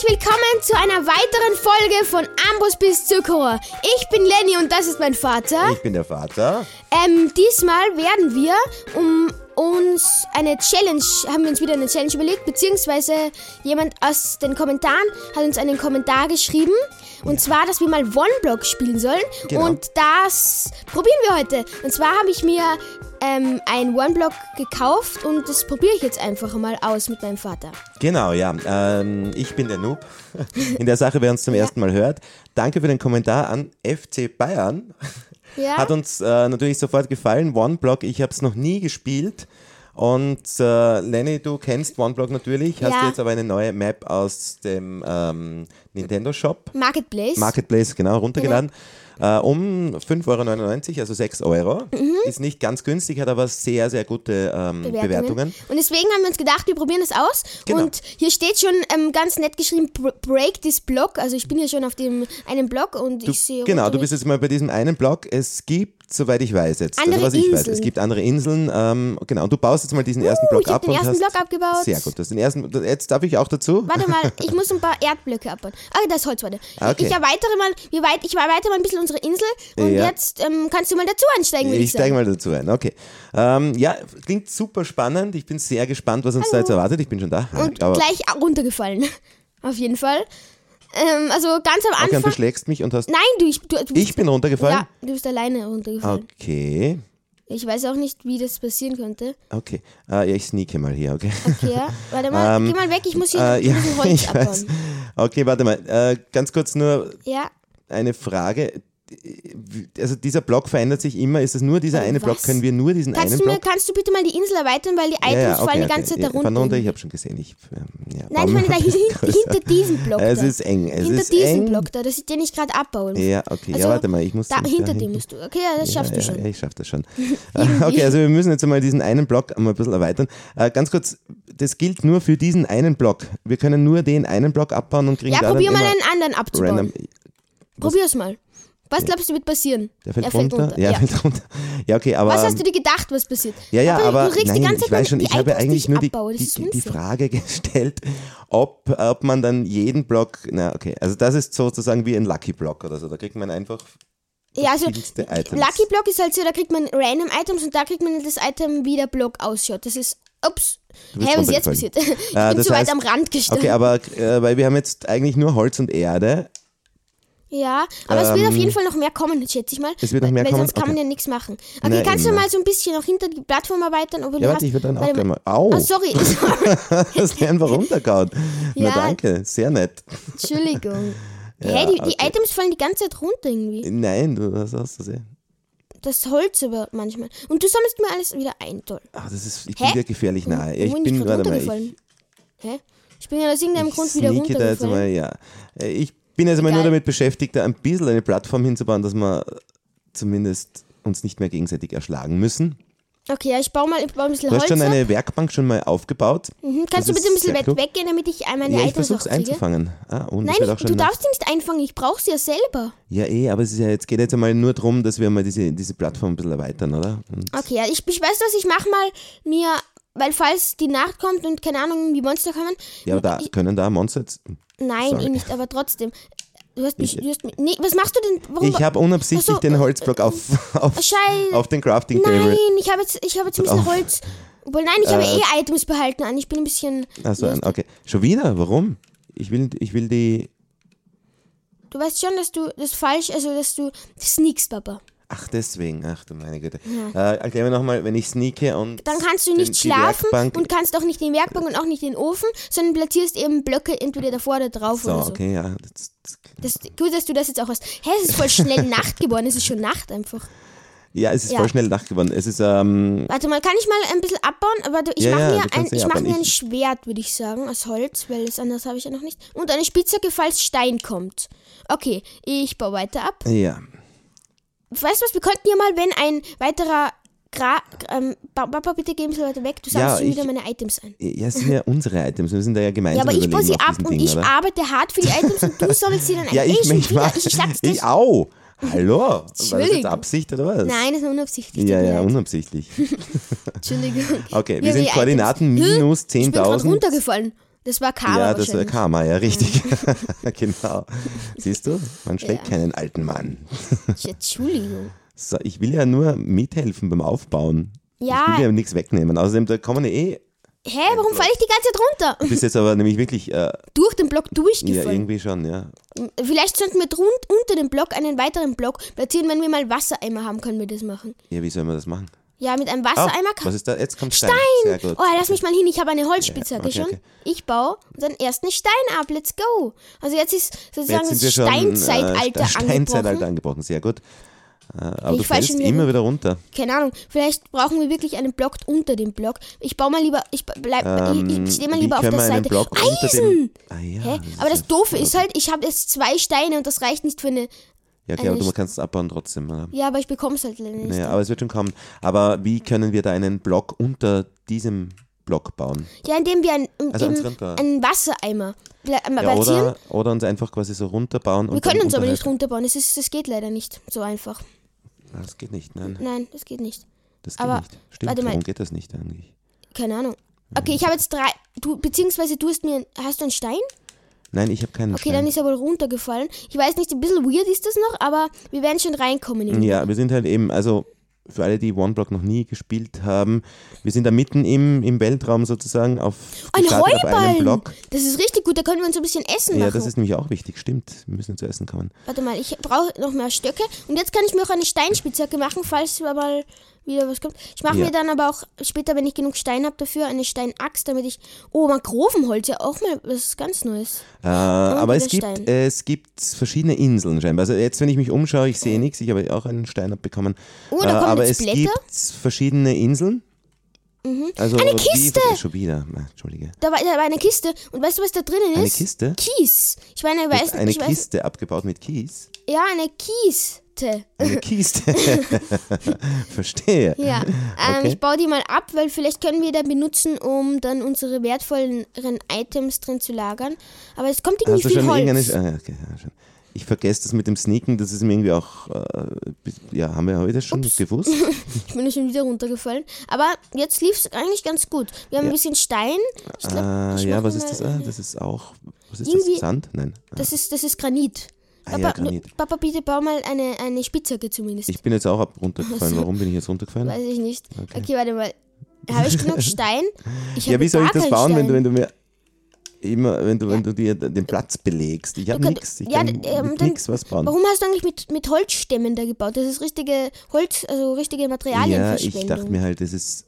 herzlich willkommen zu einer weiteren Folge von Ambus bis Zuckerrohr. Ich bin Lenny und das ist mein Vater. Ich bin der Vater. Ähm, diesmal werden wir um uns eine Challenge, haben wir uns wieder eine Challenge überlegt, beziehungsweise jemand aus den Kommentaren hat uns einen Kommentar geschrieben. Und zwar, dass wir mal One-Block spielen sollen. Genau. Und das probieren wir heute. Und zwar habe ich mir ähm, ein One-Block gekauft und das probiere ich jetzt einfach mal aus mit meinem Vater. Genau, ja. Ähm, ich bin der Noob. In der Sache, wer uns zum ersten Mal hört. Danke für den Kommentar an FC Bayern. Ja? Hat uns äh, natürlich sofort gefallen. OneBlock, ich habe es noch nie gespielt. Und äh, Lenny, du kennst OneBlock natürlich, hast Ja. du jetzt aber eine neue Map aus dem ähm, Nintendo Shop, Marketplace. Marketplace, genau, runtergeladen. Äh, um 5,99 Euro, also 6 Euro. Ist nicht ganz günstig, hat aber sehr, sehr gute ähm, Bewertungen. Und deswegen haben wir uns gedacht, wir probieren das aus. Genau. Und hier steht schon ähm, ganz nett geschrieben, "Br- Break this Block. Also ich bin hier schon auf dem einen Block und Du, ich sehe. genau, du bist jetzt mal bei diesem einen Block. Es gibt, soweit ich weiß jetzt, Andere also was ich weiß, Inseln. es gibt andere Inseln. Ähm, genau, und du baust jetzt mal diesen ersten Block ich ab. den und ersten hast, Block abgebaut. Sehr gut, das den ersten. Jetzt darf ich auch dazu. Warte mal, ich muss ein paar Erdblöcke abbauen. Ah, das ist Holz, warte. Ah, Okay. Ich erweitere mal, wir weit, ich erweitere mal ein bisschen unsere Insel und Ja. jetzt ähm, kannst du mal dazu einsteigen, ich, Ich steige mal dazu ein, okay. Ähm, ja, klingt super spannend. Ich bin sehr gespannt, was uns da jetzt erwartet. Ich bin schon da. Und Aber, gleich runtergefallen. Auf jeden Fall. Ähm, also ganz am okay, und du Anfang. schlägst mich und hast. Nein, du, ich, du, du bist, Ich bin runtergefallen? Ja, du bist alleine runtergefallen. Okay, Ich weiß auch nicht, wie das passieren könnte. okay. Äh, ja, ich sneake mal hier, okay. Okay, ja. Warte mal, Ähm, geh mal weg, ich muss hier Äh, ein ja, Holz ich abbauen. weiß. Okay, warte mal. Äh, ganz kurz nur Ja, eine Frage. Also dieser Block verändert sich immer. Ist es nur dieser Oh, eine Block? was? Können wir nur diesen kannst einen du, mir, Block? kannst du bitte mal die Insel erweitern, weil die Items fallen die ganze Zeit Ja, da fahren runter. runter. Ich habe schon gesehen. Ich, ähm, ja, Nein, ich meine da hin, hinter diesem Block Es da. ist eng. Es hinter ist diesem eng. Block da, das ist den ich gerade abbauen. Ja, okay. Also, ja, warte mal. Ich muss Da, hinter dem musst du. Okay, ja, das schaffst ja, du schon. Ja, ich schaffe das schon. okay, also wir müssen jetzt einmal diesen einen Block einmal ein bisschen erweitern. Äh, ganz kurz, das gilt nur für diesen einen Block. Wir können nur den einen Block abbauen und kriegen Ja, da probier mal einen anderen abzubauen. random. Probier's mal. Was glaubst du, wird passieren? Der fällt, er runter? Ja, Ja. fällt runter. Ja, okay, aber. Was hast du dir gedacht, was passiert? Ja, ja, aber, du regst nein, die ganze ich Zeit weiß schon, die ich habe eigentlich nur die, die, die. Frage gestellt, ob, ob man dann jeden Block, na okay, also das ist sozusagen wie ein Lucky Block oder so, da kriegt man einfach Ja, also. Lucky Block ist halt so, da kriegt man random Items und da kriegt man das Item, wie der Block ausschaut. Das ist, ups, hä, was ist jetzt passiert? Ich Äh, bin zu weit heißt- am Rand gestanden. Okay, aber äh, weil wir haben jetzt eigentlich nur Holz und Erde. Ja, aber es wird auf Ähm, jeden Fall noch mehr kommen, schätze ich mal. es wird noch mehr weil kommen? sonst kann man Okay. ja nichts machen. Okay, Na, kannst du mal so ein bisschen noch hinter die Plattform arbeiten? Ob du Ja, hast, warte, ich würde dann auch gleich mal. mal. Au! Ah, sorry, sorry. Hast du einfach runtergehauen. Na Ja. danke, sehr nett. Entschuldigung. Ja, hey, die, die okay. Items fallen die ganze Zeit runter irgendwie. Nein, du hast du sehen. Das Holz aber manchmal. Und du sammelst mir alles wieder ein, toll. Ach, das ist, ich Hä? bin dir gefährlich nahe. Ja, ich bin ich warte mal, ich, runtergefallen? Hä? Ich bin ja aus irgendeinem ich Grund wieder sneake da jetzt runtergefallen. mal, ja. Äh, Ich bin jetzt einmal nur Egal. damit beschäftigt, da ein bisschen eine Plattform hinzubauen, dass wir zumindest uns nicht mehr gegenseitig erschlagen müssen. Okay, ja, ich baue mal ich baue ein bisschen Du hast Holz schon ab. eine Werkbank schon mal aufgebaut. Mhm. Kannst du das bitte ein bisschen weit klug. weggehen, damit ich meine Ja, ich versuch's kriege? einzufangen. Ah, und Nein, es ich, schon du darfst sie nicht einfangen, ich brauche sie ja selber. Ja, eh, aber es ist ja jetzt geht jetzt einmal nur darum, dass wir mal diese, diese Plattform ein bisschen erweitern, oder? Und Okay, ja, ich, ich weiß was, ich mach mal mir, weil falls die Nacht kommt und keine Ahnung, die Monster kommen. ja, aber da ich, können da Monster nein, sorry. eh nicht, aber trotzdem. Du hast mich, du hast mich, nee, was machst du denn? Warum? Ich habe unabsichtlich so, den Holzblock auf, auf, Scheiße. auf den Crafting Nein, Table. ich habe jetzt, ich habe jetzt ein bisschen Auf. Holz. Obwohl, nein, ich habe Äh, eh Items behalten an. Ich bin ein bisschen. Also, okay. Schon wieder? Warum? Ich will, ich will die. Du weißt schon, dass du das falsch, also dass du sneakst, Papa. Ach, deswegen. Ach du meine Güte. Äh, erklär mir nochmal, wenn ich sneake und. Dann kannst du nicht schlafen Werkbank- und kannst auch nicht den Werkbank und auch nicht den Ofen, sondern platzierst eben Blöcke entweder davor oder drauf So, oder so. okay, ja. Das, das, Das, gut, dass du das jetzt auch hast. Hä, es ist voll schnell Nacht geworden. Es ist schon Nacht einfach. ja, es ist Ja. voll schnell Nacht geworden. Es ist, ähm, Warte mal, kann ich mal ein bisschen abbauen? Aber du, ich Ja, mache ja, mir, ein, ich mach mir ein Schwert, würde ich sagen, aus Holz, weil das anderes habe ich ja noch nicht. Und eine Spitzhacke, falls Stein kommt. Okay, ich baue weiter ab. ja. Weißt du was, wir könnten ja mal, wenn ein weiterer Gra ähm, Pa- Papa, bitte geben Sie weiter weg, du Ja, sammelst schon ich- wieder meine Items ein. Ja, sind ja unsere Items. Wir sind da ja Ja, gemeinsam aber ich baue sie ab und Ding, ich oder? arbeite hart für die Items und du sammelst sie dann ein. Ja, ich, ich mach. ich sag's dir. Ich, au! Hallo? War das jetzt. Absicht oder was? Nein, das war unabsichtlich. Ja, ja, unabsichtlich. Entschuldigung. Okay, wir Ja, sind Koordinaten Items. minus Ich bin 10.000. runtergefallen. Das war Karma ja, das war. Karma, ja, richtig. genau. Siehst du, man schlägt Ja. keinen alten Mann. Entschuldigung. So, ich will ja nur mithelfen beim Aufbauen. Ja. Ich will ja nichts wegnehmen. Außerdem, da kommen ja eh. Hä, warum falle ich die ganze Zeit runter? Du bist jetzt aber nämlich wirklich, äh, Durch den Block ja, durchgefallen. irgendwie schon, ja. Vielleicht sollten wir drun unter dem Block einen weiteren Block platzieren, wenn wir mal Wassereimer haben, können wir das machen. Ja, wie soll man das machen? Ja, mit einem Wassereimer kann was ist da? Jetzt kommt Stein. Stein! Oh, lass mich mal hin, ich habe eine Holzspitzhacke Okay, schon. okay. Ich baue unseren ersten Stein ab, let's go. Also jetzt ist sozusagen Jetzt das schon Steinzeitalter äh, Steinzeitalter angebrochen. angebrochen. Sehr gut. Äh, aber du Ich fall fällst schon wieder immer wieder runter. Keine Ahnung, vielleicht brauchen wir wirklich einen Block unter dem Block. Ich baue mal lieber, ich bleib, Ähm, ich, stehe mal lieber auf der Seite. Block Eisen! dem- Ah, ja, Hä? das Aber das ja Doofe ist halt, ich habe jetzt zwei Steine und das reicht nicht für eine. Ja, klar, aber Eine du kannst es abbauen trotzdem. Oder? Ja, aber ich bekomme es halt leider nicht. Naja, aber es wird schon kommen. Aber wie können wir da einen Block unter diesem Block bauen? Ja, indem wir ein, Also einen Wassereimer äh, Ja, oder, oder uns einfach quasi so runterbauen. wir können uns aber nicht runterbauen. Das, ist, das geht leider nicht so einfach. Das geht nicht, nein. Nein, das geht nicht. Das geht Aber, nicht. Stimmt, warte mal. warum geht das nicht eigentlich? Keine Ahnung. Okay, ich habe jetzt drei. Du, beziehungsweise du hast mir. Hast du einen Stein? Nein, ich habe keinen Okay, Stein. dann ist er wohl runtergefallen. Ich weiß nicht, ein bisschen weird ist das noch, aber wir werden schon reinkommen. in- Ja, wir sind halt eben, also für alle, die One-Block noch nie gespielt haben, wir sind da mitten im, im Weltraum sozusagen auf, Ein auf einem! Block. Das ist richtig gut, da können wir uns ein bisschen Essen Ja, machen. das ist nämlich auch wichtig, stimmt. Wir müssen zu essen kommen. Warte mal, ich brauche noch mehr Stöcke. Und jetzt kann ich mir auch eine Steinspitzhacke machen, falls mal wieder was kommt. Ich mache Ja. mir dann aber auch später, wenn ich genug Stein habe dafür, eine Steinaxt, damit ich. Oh, Mangrovenholz, ja auch mal was ganz Neues. Äh, aber es gibt, äh, es gibt verschiedene Inseln scheinbar. Also jetzt, wenn ich mich umschaue, ich sehe nichts. Ich habe auch einen Stein abbekommen. Oh, da äh, aber jetzt es Blätter. gibt verschiedene Inseln. Also Eine wie- Kiste! schon wieder. Ah, Entschuldige. Da war, da war eine Kiste. Und weißt du, was da drinnen ist? Eine Kiste? Kies. Ich meine, ich weiß, Eine ich weiß, Kiste abgebaut mit Kies. Ja, eine Kiste. Eine Kiste. Verstehe. Ja, ähm, Okay. ich baue die mal ab, weil vielleicht können wir da benutzen, um dann unsere wertvolleren Items drin zu lagern. Aber es kommt irgendwie Hast du viel schon Holz. irgendeine. Ah, okay, ja, schon. Ich vergesse das mit dem Sneaken, das ist mir irgendwie auch. Äh, ja, haben wir heute schon gewusst? Ich bin schon wieder runtergefallen. Aber jetzt lief es eigentlich ganz gut. Wir haben ein bisschen Stein. Glaub, Ah, ja, was ist das? Ah, das ist auch. Was ist Irgendwie- das? Sand? Nein. Ah, Das ist, das ist Granit. Ah, Papa, ja, Granit. Papa, bitte bau mal eine, eine Spitzhacke zumindest. Ich bin jetzt auch runtergefallen. Warum bin ich jetzt runtergefallen? Weiß ich nicht. Okay, warte mal. Habe ich genug Stein? Ich Ja, wie soll ich das bauen, wenn du, wenn du mir immer, wenn du, wenn du dir den Platz belegst? Ich habe kann- nichts. Ich ja, kann ähm, nichts was bauen. Warum hast du eigentlich mit, mit Holzstämmen da gebaut? Das ist richtige Holz, also richtige Ja, Materialienverschwendung. ich dachte mir halt, das ist.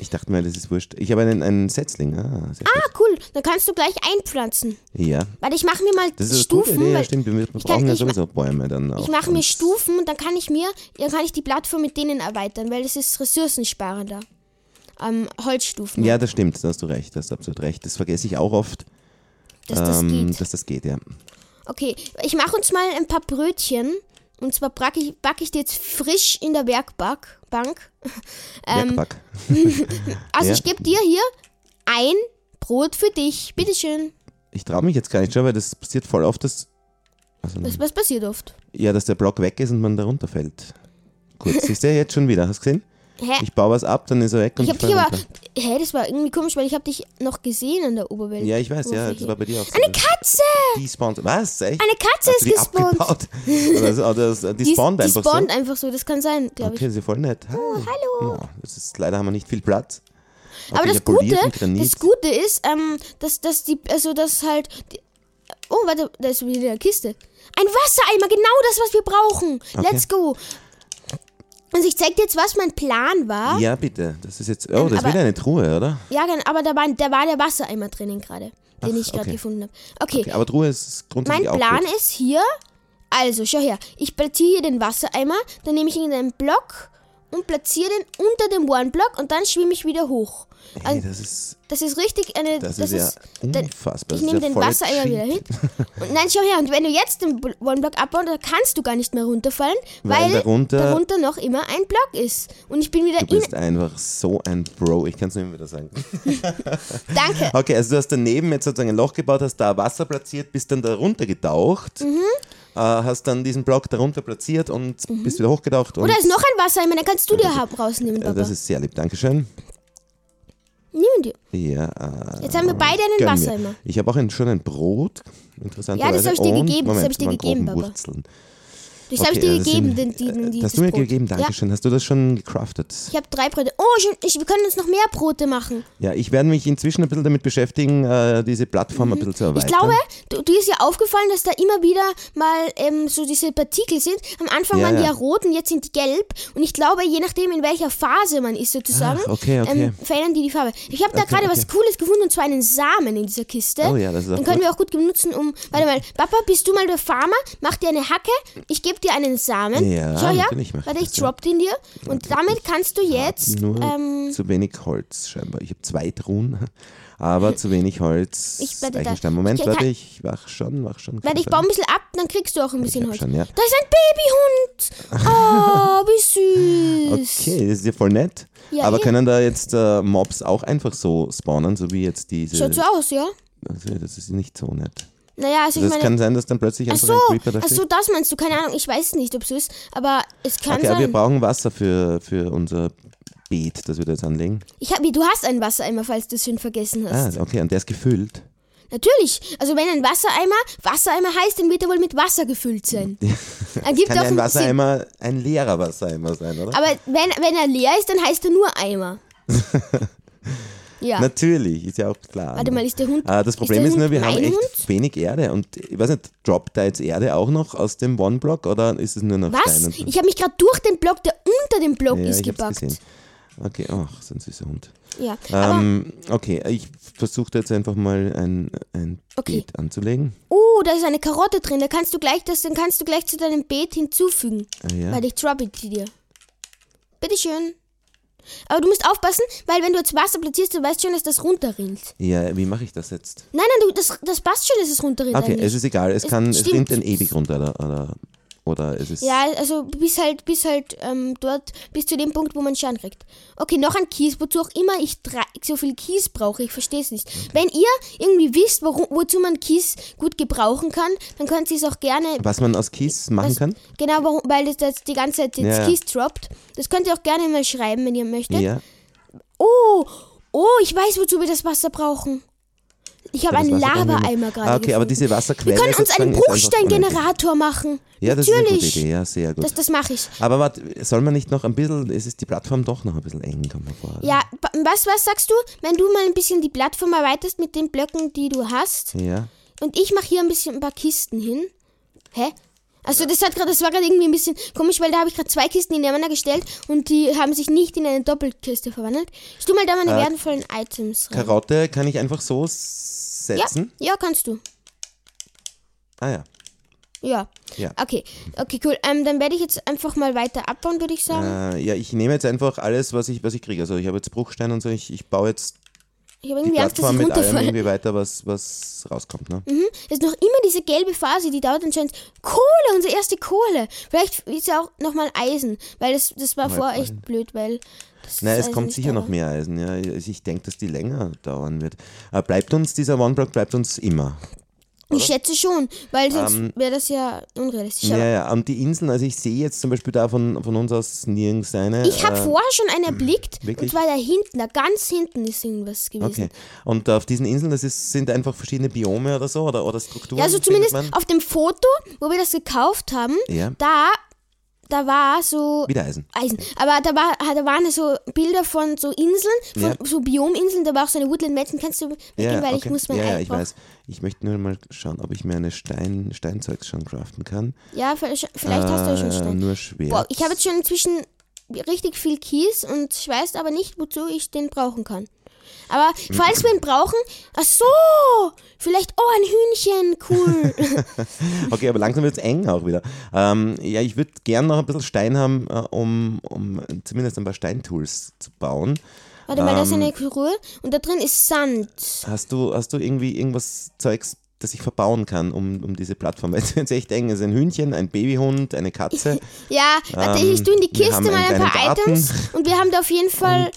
Ich dachte mir, das ist wurscht. Ich habe einen, einen Setzling. Ah, ah, cool. Dann kannst du gleich einpflanzen. Ja. Warte, ich mache mir mal Das ist eine gute Stufen. Idee, ja, weil stimmt. Wir, wir ich brauchen kann- ja sowieso Bäume dann auch. ich mache mir Stufen und dann kann ich mir, dann kann ich die Plattform mit denen erweitern, weil das ist ressourcensparender. Ähm, Holzstufen, Ja, das stimmt, da hast du recht, da hast du absolut recht. Das vergesse ich auch oft, dass das ähm, geht. dass das geht, ja. Okay, ich mache uns mal ein paar Brötchen. Und zwar backe ich, back ich die jetzt frisch in der Werkbank. Bank. Ähm, Werkback. also Ja. ich gebe dir hier ein Brot für dich. Bitteschön. Ich traue mich jetzt gar nicht schon, weil das passiert voll oft, dass, also, Was, was passiert oft? ja, dass der Block weg ist und man da runterfällt. Gut, siehst du ja jetzt schon wieder, hast du gesehen? Hä? Ich baue was ab, dann ist er weg und Ich ich, habe dich aber. Hä, das war irgendwie komisch, weil ich habe dich noch gesehen an der Oberwelt. Ja, ich weiß, ja, das war bei dir auch so. Eine Katze! Die spawnt, was, echt? Eine Katze ist die gespawnt. Oder, oder, oder, die Die, spawnt die einfach spawnt so? einfach so, das kann sein, glaube Okay, das ist ja voll nett. Oh, hallo. das ist, leider haben wir nicht viel Platz. ich. Aber Okay, das Gute, das Gute ist, ähm, dass, dass die, also dass halt. Die, oh, warte, da ist wieder eine Kiste. Ein Wassereimer, genau das, was wir brauchen. Let's go. Also ich zeig dir jetzt, was mein Plan war. Ja, bitte. Das ist jetzt, oh, das ist aber- wieder eine Truhe, oder? Ja, genau, aber da war, da war der Wassereimer drinnen gerade, den Ach, ich gerade okay. gefunden habe. Okay, Okay, aber Truhe ist grundsätzlich Mein Plan gut. ist hier, also schau her, ich platziere hier den Wassereimer, dann nehme ich ihn in einen Block und platziere den unter dem One-Block und dann schwimme ich wieder hoch. Hey, das ist, das ist richtig eine. das ist ja dann- unfassbar. Ich Das ist nehme den voll Wassereimer wieder hin. Und nein, schau her, und wenn du jetzt den Bl- One-Block abbaust, dann kannst du gar nicht mehr runterfallen, Weil weil, darunter- darunter noch immer ein Block ist. Und ich bin wieder Du bist einfach so ein Bro, ich kann es nur immer wieder sagen. Danke. Okay, also du hast daneben jetzt sozusagen ein Loch gebaut, hast da Wasser platziert, bist dann da runter getaucht, Mhm. Äh, hast dann diesen Block darunter platziert und bist wieder hochgetaucht. Und Oder ist noch ein Wassereimer, dann kannst du dir rausnehmen, äh, Papa. das ist sehr lieb, Dankeschön. Nimm dir. Ja, äh, Jetzt haben wir beide einen gönn mir. Wassereimer. Ich habe auch ein, schon ein Brot, interessanterweise. Ja, das hab ich dir und, gegeben, das Moment, hab ich dir gegeben, Papa. Wurzeln. Das habe ich dir Okay, also gegeben, den, den, äh, Das hast du mir Brot. gegeben, Ja, danke schön. Hast du das schon gecraftet? ich habe drei Brote. Oh, ich, ich, wir können uns noch mehr Brote machen. Ja, ich werde mich inzwischen ein bisschen damit beschäftigen, äh, diese Plattform ein bisschen zu Mhm. Ich erweitern. glaube, du, dir ist ja aufgefallen, dass da immer wieder mal ähm, so diese Partikel sind. Am Anfang Ja, waren die ja. ja rot und jetzt sind die gelb. Und ich glaube, je nachdem, in welcher Phase man ist sozusagen, Ach, okay, okay. Ähm, verändern die die Farbe. Ich habe da Okay, gerade okay. was Cooles gefunden und zwar einen Samen in dieser Kiste. Oh ja, das ist Den können gut. wir auch gut benutzen, um. Warte mal, Papa, bist du mal der Farmer? Mach dir eine Hacke. Ich gebe dir einen Samen. Ja, Schau her. natürlich mach ich Warte, ich das, ja. drop den dir. Und damit kannst du jetzt. Nur Ähm, zu wenig Holz scheinbar. Ich habe zwei Truhen, aber zu wenig Holz. Ich- warte, da-. Moment, ich- warte, ich wach schon, wach schon. warte, ich baue ein bisschen ab, dann kriegst du auch ein bisschen Holz. schon, ja. Da ist ein Babyhund. Oh, wie süß. Okay, das ist ja voll nett. Ja, aber können da jetzt äh, Mobs auch einfach so spawnen, so wie jetzt diese. Schaut so aus, ja? Also, das ist nicht so nett. Naja, also ich Das meine. kann sein, dass dann plötzlich Ach einfach so, ein Creeper da steht. so, das meinst du, keine Ahnung, ich weiß nicht, ob es so ist, aber es kann okay, aber wir sein. brauchen Wasser für, für unser Beet, das wir da jetzt anlegen. Ich hab, du hast einen Wassereimer, falls du es schon vergessen Ah, hast. okay, und der ist gefüllt. Natürlich, also wenn ein Wassereimer Wassereimer heißt, dann wird er wohl mit Wasser gefüllt sein. Ergibt Kann ja auch ein. Wassereimer ein leerer Wassereimer sein, oder? Aber wenn, wenn er leer ist, dann heißt er nur Eimer. ja. Natürlich, ist ja auch klar. Warte mal, ist der Hund. Ah, das Problem der ist, nur, wir haben echt Hund? wenig Erde und ich weiß nicht, droppt da jetzt Erde auch noch aus dem One-Block oder ist es nur noch Was? Stein? und- Ich habe mich gerade durch den Block, der unter dem Block ja, ist, ich hab's gebackt. gesehen. Okay, ach, so ein süßer Hund. Ja, Ähm, okay, ich versuche jetzt einfach mal ein, ein Okay. Beet anzulegen. oh, da ist eine Karotte drin. Da kannst du gleich das, dann kannst du gleich zu deinem Beet hinzufügen. Ah, ja. Weil ich droppe die dir. Bitteschön. Aber du musst aufpassen, weil wenn du jetzt Wasser platzierst, du weißt schon, dass das runterrinnt. ja, wie mache ich das jetzt? Nein, nein, du, das, das passt schon, dass es runterrinnt Okay, eigentlich. es ist egal, es, Es kann, es stimmt. rinnt dann ewig runter oder, oder, oder es ist... Ja, also bis halt, bis halt ähm, dort, bis zu dem Punkt, wo man Schaden kriegt. Okay, noch ein Kies, wozu auch immer ich drei, so viel Kies brauche, ich verstehe es nicht. Wenn ihr irgendwie wisst, warum, wozu man Kies gut gebrauchen kann, dann könnt ihr es auch gerne. Was man aus Kies machen was- kann? Genau, warum, weil das, das die ganze Zeit jetzt ja. Kies droppt. Das könnt ihr auch gerne mal schreiben, wenn ihr möchtet. Ja. Oh, oh, ich weiß, wozu wir das Wasser brauchen. Ich habe einen wir Lava-Eimer gerade Ah, okay, aber gefunden. diese Wir Wasserquelle können uns einen. Bruchsteingenerator machen. Ja, das ist eine gute Natürlich. Idee, ja, sehr gut. Das, das mache ich. Aber warte, soll man nicht noch ein bisschen, es ist die Plattform doch noch ein bisschen eng, kommt mir vor. Ja, was, was sagst du, wenn du mal ein bisschen die Plattform erweiterst mit den Blöcken, die du hast Ja. und ich mache hier ein bisschen ein paar Kisten hin? Hä? Also das hat gerade, das war gerade irgendwie ein bisschen komisch, weil da habe ich gerade zwei Kisten nebeneinander gestellt und die haben sich nicht in eine Doppelkiste verwandelt. Ich mal da meine Äh, wertvollen Items rein. Karotte kann ich einfach so Ja, setzen? ja, kannst du. Ah ja. Ja. Ja. Okay, okay, cool. Ähm, dann werde ich jetzt einfach mal weiter abbauen, würde ich sagen. Äh, ja, ich nehme jetzt einfach alles, was ich, was ich kriege. Also ich habe jetzt Bruchstein und so, ich, ich baue jetzt ich habe die irgendwie Angst, dass ich mit allem runterfalle. irgendwie weiter, was, was rauskommt. Ne? Mhm. Es ist noch immer diese gelbe Phase, die dauert anscheinend. Kohle, unsere erste Kohle. Vielleicht ist ja auch nochmal Eisen, weil das, das war vorher Eisen. echt blöd, weil. Nein, es Eisen kommt sicher da noch mehr Eisen. Ja. Ich denke, dass die länger dauern wird. Aber bleibt uns, dieser One-Block bleibt uns immer. Ich schätze schon, weil sonst wäre das ja unrealistisch. Ähm, Ja, ja, und die Inseln, also ich sehe jetzt zum Beispiel da von, von uns aus nirgends eine. ich habe äh, vorher schon einen erblickt und wirklich? zwar da hinten, da ganz hinten ist irgendwas gewesen. Okay. Und auf diesen Inseln, das ist, sind einfach verschiedene Biome oder so oder, oder Strukturen? Ja, also zumindest man? auf dem Foto, wo wir das gekauft haben, Ja. da, da war so Wieder Eisen. Eisen. Aber da, war, da waren so Bilder von so Inseln, von Ja. so Biominseln, da war auch so eine Woodland Mansion. Kannst du weggehen, Ja, weil okay. ich muss mein ja, ja, ich weiß. Ich möchte nur mal schauen, ob ich mir eine Stein, Steinzeugs schon craften kann. Ja, vielleicht vielleicht hast du ja schon Äh, Stein. Nur schwer. Boah, ich habe jetzt schon inzwischen richtig viel Kies und ich weiß aber nicht, wozu ich den brauchen kann. Aber falls wir ihn brauchen, ach so, vielleicht, oh, ein Hühnchen, cool. Okay, aber langsam wird es eng auch wieder. Ähm, ja, ich würde gern noch ein bisschen Stein haben, äh, um, um zumindest ein paar Steintools zu bauen. Warte mal, da ist Ähm. eine Ruhe und da drin ist Sand. Hast du, hast du irgendwie irgendwas Zeugs, das ich verbauen kann, um, um diese Plattform? Weil es wird echt eng. Es ist ein Hühnchen, ein Babyhund, eine Katze. Ja, warte, Ähm, ich tue in die Kiste mal ein paar Garten. Items und wir haben da auf jeden Fall,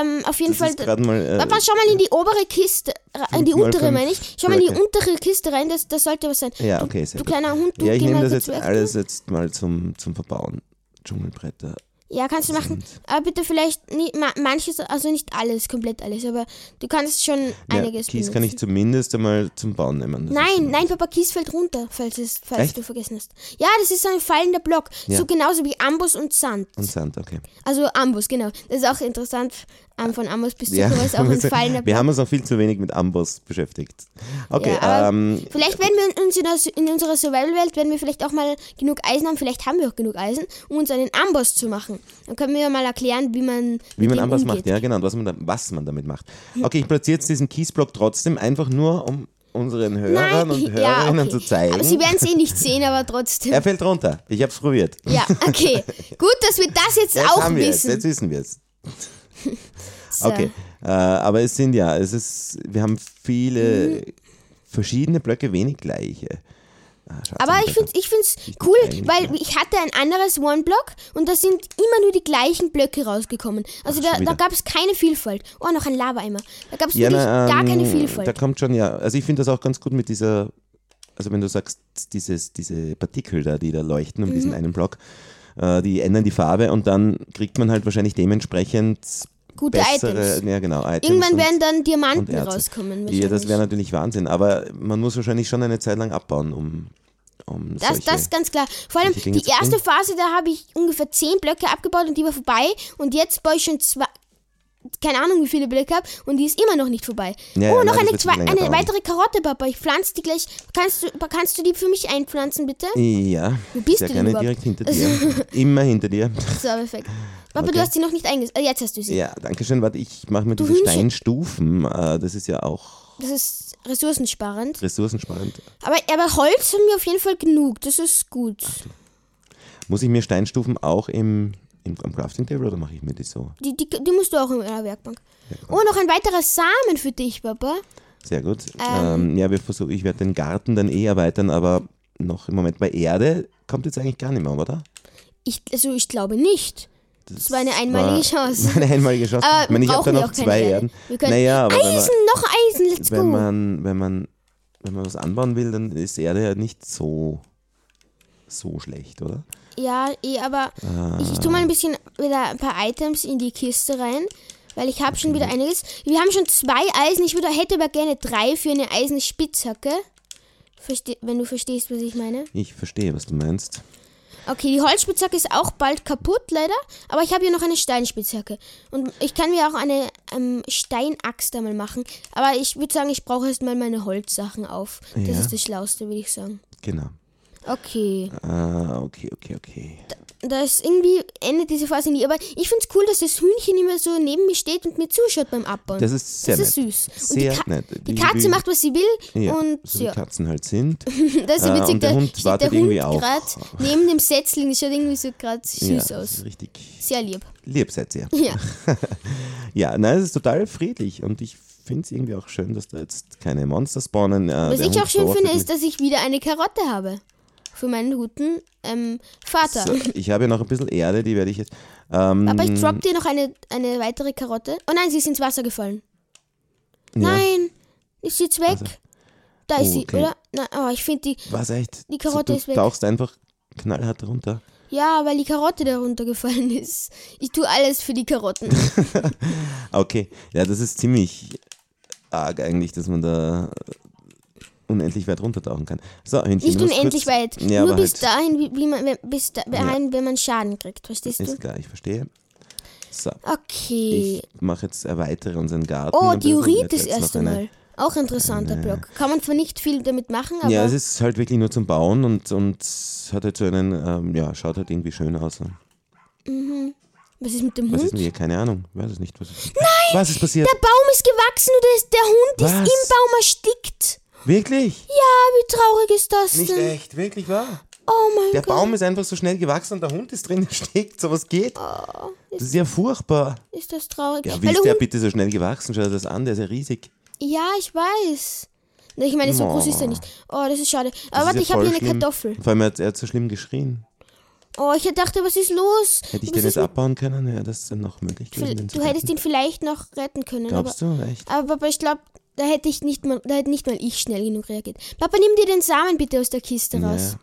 ähm, auf jeden Fall, mal. Äh, Papa, schau mal in die obere Kiste, in die untere meine ich, schau mal in die untere Kiste rein, das, das sollte was sein. ja, Du- okay, sehr Du gut. kleiner Hund, du Ja, ich nehme das jetzt alles jetzt mal zum, zum Verbauen. Dschungelbretter. Ja, kannst du machen. Aber bitte vielleicht nicht, ma- manches, also nicht alles, komplett alles, aber du kannst schon Ja, einiges Kies kann ich benutzen. zumindest einmal zum Bauen nehmen. Nein, nein, Papa, Kies fällt runter, falls, es, falls Echt? du vergessen hast. Ja, das ist ein fallender Block. Ja. So genauso wie Ambus und Sand. Und Sand, okay. Also Ambus, genau. Das ist auch interessant. Ähm, von Ambus bis zu Ja, ist auch ein fallender wir Block. haben uns noch viel zu wenig mit Amboss beschäftigt. Okay, Ja, aber ähm, Vielleicht werden wir uns in, der, in unserer Survival-Welt, werden wir vielleicht auch mal genug Eisen haben, vielleicht haben wir auch genug Eisen, um uns einen Amboss zu machen. Dann können wir ja mal erklären, wie man wie man umgeht. macht, ja genau, und was man, da, was man damit macht. Okay, ich platziere jetzt diesen Kiesblock trotzdem einfach nur, um unseren Hörern und ja, Hörerinnen okay. zu zeigen. Aber sie werden es eh nicht sehen, aber trotzdem. er fällt runter. Ich habe es probiert. Ja, okay. Gut, dass wir das jetzt Jetzt auch wissen. jetzt wissen wir es. So. Okay, äh, aber es sind ja, es ist, wir haben viele Mhm. verschiedene Blöcke, wenig gleiche. Ah, Aber ich finde ich find's cool, weil ich hatte ein anderes One-Block und da sind immer nur die gleichen Blöcke rausgekommen. Also Ach, da, da gab es keine Vielfalt. Oh, noch ein Lava-Eimer. Da gab es Ja, wirklich na, gar keine ähm, Vielfalt. Da kommt schon, ja, also ich finde das auch ganz gut mit dieser, also wenn du sagst, dieses, diese Partikel da, die da leuchten um Mhm. diesen einen Block, äh, die ändern die Farbe und dann kriegt man halt wahrscheinlich dementsprechend Gute bessere, Items. ja genau, Items Irgendwann und, werden dann Diamanten rauskommen. Ja, das wäre natürlich Wahnsinn, aber man muss wahrscheinlich schon eine Zeit lang abbauen, um, um Das, solche, das ist ganz klar. Vor allem die erste Phase, da habe ich ungefähr zehn Blöcke abgebaut und die war vorbei. Und jetzt baue ich schon zwei, keine Ahnung wie viele Blöcke habe und die ist immer noch nicht vorbei. Ja, oh, ja, noch nein, eine, zwei, eine weitere Karotte, Papa. Ich pflanze die gleich. Kannst du, kannst du die für mich einpflanzen, bitte? Ja, Wo bist sehr du denn gerne direkt hinter dir. Immer hinter dir. So, perfekt. Papa, Okay. du hast sie noch nicht eingesetzt. Äh, jetzt hast du sie. Ja, danke schön. Warte, ich mache mir Du diese Hühnchen. Steinstufen. Äh, das ist ja auch Das ist ressourcensparend. ressourcensparend. Aber, aber Holz haben wir auf jeden Fall genug. Das ist gut. Muss ich mir Steinstufen auch im, im am Crafting Table oder mache ich mir die so? Die, die, die musst du auch in einer Werkbank. Oh, noch ein weiterer Samen für dich, Papa. Sehr gut. Ähm, ja, wir versuchen, ich werde den Garten dann eh erweitern, aber noch im Moment bei Erde kommt jetzt eigentlich gar nicht mehr, oder? Ich, also ich glaube nicht. Das war eine einmalige war Chance. Eine einmalige Chance. Aber ich meine, ich habe da noch zwei Erde. Erden. Naja, aber wenn man, Eisen, noch Eisen, let's wenn go. man, wenn man, wenn man was anbauen will, dann ist Erde ja nicht so, so schlecht, oder? Ja, eh, aber Ah. ich, ich tue mal ein bisschen wieder ein paar Items in die Kiste rein, weil ich habe schon wieder einiges. Wir haben schon zwei Eisen, ich würde, hätte aber gerne drei für eine Eisenspitzhacke. Verste wenn du verstehst, was ich meine. Ich verstehe, was du meinst. Okay, die Holzspitzhacke ist auch bald kaputt, leider. Aber ich habe hier noch eine Steinspitzhacke. Und ich kann mir auch eine ähm, Steinaxt einmal machen. Aber ich würde sagen, ich brauche erst mal meine Holzsachen auf. Das Ja. ist das Schlauste, würde ich sagen. Genau. Okay. Ah, okay, okay, okay. Das irgendwie endet diese Phase nie. Aber ich finde es cool, dass das Hühnchen immer so neben mir steht und mir zuschaut beim Abbauen. Das ist sehr das ist nett. süß. Sehr und die, nett. die Die- Katze die- macht, was sie will. Ja, und so wie ja. Katzen halt sind. Das ist Äh, witzig. und der Hund steht wartet der Hund irgendwie auch. gerade neben dem Setzling. Das schaut irgendwie so gerade süß ja, aus. ist richtig Sehr lieb. lieb seid ihr. Ja. Ja, nein, es ist total friedlich und ich finde es irgendwie auch schön, dass da jetzt keine Monster spawnen. Äh, Was der ich Hund auch schön finde, ist, dass ich wieder eine Karotte habe. Für meinen guten ähm, Vater. so, ich habe ja noch ein bisschen Erde, die werde ich jetzt. Ähm, Aber ich drop dir noch eine, eine weitere Karotte. Oh nein, sie ist ins Wasser gefallen. ja, Nein, ist sie jetzt weg? Da ist Oh, sie, okay. oder? Nein, oh, ich finde die. Was echt? Die Karotte so, ist du weg. tauchst einfach knallhart runter. Ja, weil die Karotte da runtergefallen ist. Ich tue alles für die Karotten. Okay, ja, das ist ziemlich arg eigentlich, dass man da unendlich weit runtertauchen kann. So, Hühnchen, Nicht unendlich weit. Ja, Nur bis halt, dahin, wie, wie man, wenn- bis dahin, wenn man Schaden kriegt. Verstehst du? Ist klar, ich verstehe. So, Okay. ich mache jetzt, erweitere unseren Garten. Oh. Diorit das erste eine- Mal. Auch interessanter Block. Kann man zwar nicht viel damit machen, aber Ja, es ist halt wirklich nur zum Bauen und, und hat halt so einen, ähm, ja, schaut halt irgendwie schön aus. was ist mit dem Was Hund? ist denn? Keine Ahnung. Weiß es nicht. Was ist, Nein! Was ist passiert? Der Baum ist gewachsen und der, ist, der Hund Was? ist im Baum erstickt. Wirklich? Ja, wie traurig ist das Nicht denn? echt, wirklich wahr? Oh mein Der Gott. Baum ist einfach so schnell gewachsen und der Hund ist drin erstickt. So was geht. Oh, Das ist ja furchtbar. Ist das traurig? Ja, Weil wie der ist der Hund, bitte so schnell gewachsen? Schau dir das an, der ist ja riesig. ja, ich weiß. Na, Ich meine, so groß ist er nicht. Oh, das ist schade. Aber Das warte, ist ich ja habe voll hier eine schlimm. Kartoffel. Vor allem, er hat, er hat so schlimm geschrien. Oh, ich dachte, was ist los? Hätte ich was den ist jetzt mit- abbauen können, wäre das dann noch möglich gewesen. den zu Du hättest ihn vielleicht noch retten können. Aber, Glaubst du? Echt? aber ich glaube, da hätte ich nicht mal, da hätte nicht mal ich schnell genug reagiert. Papa, nimm dir den Samen bitte aus der Kiste raus.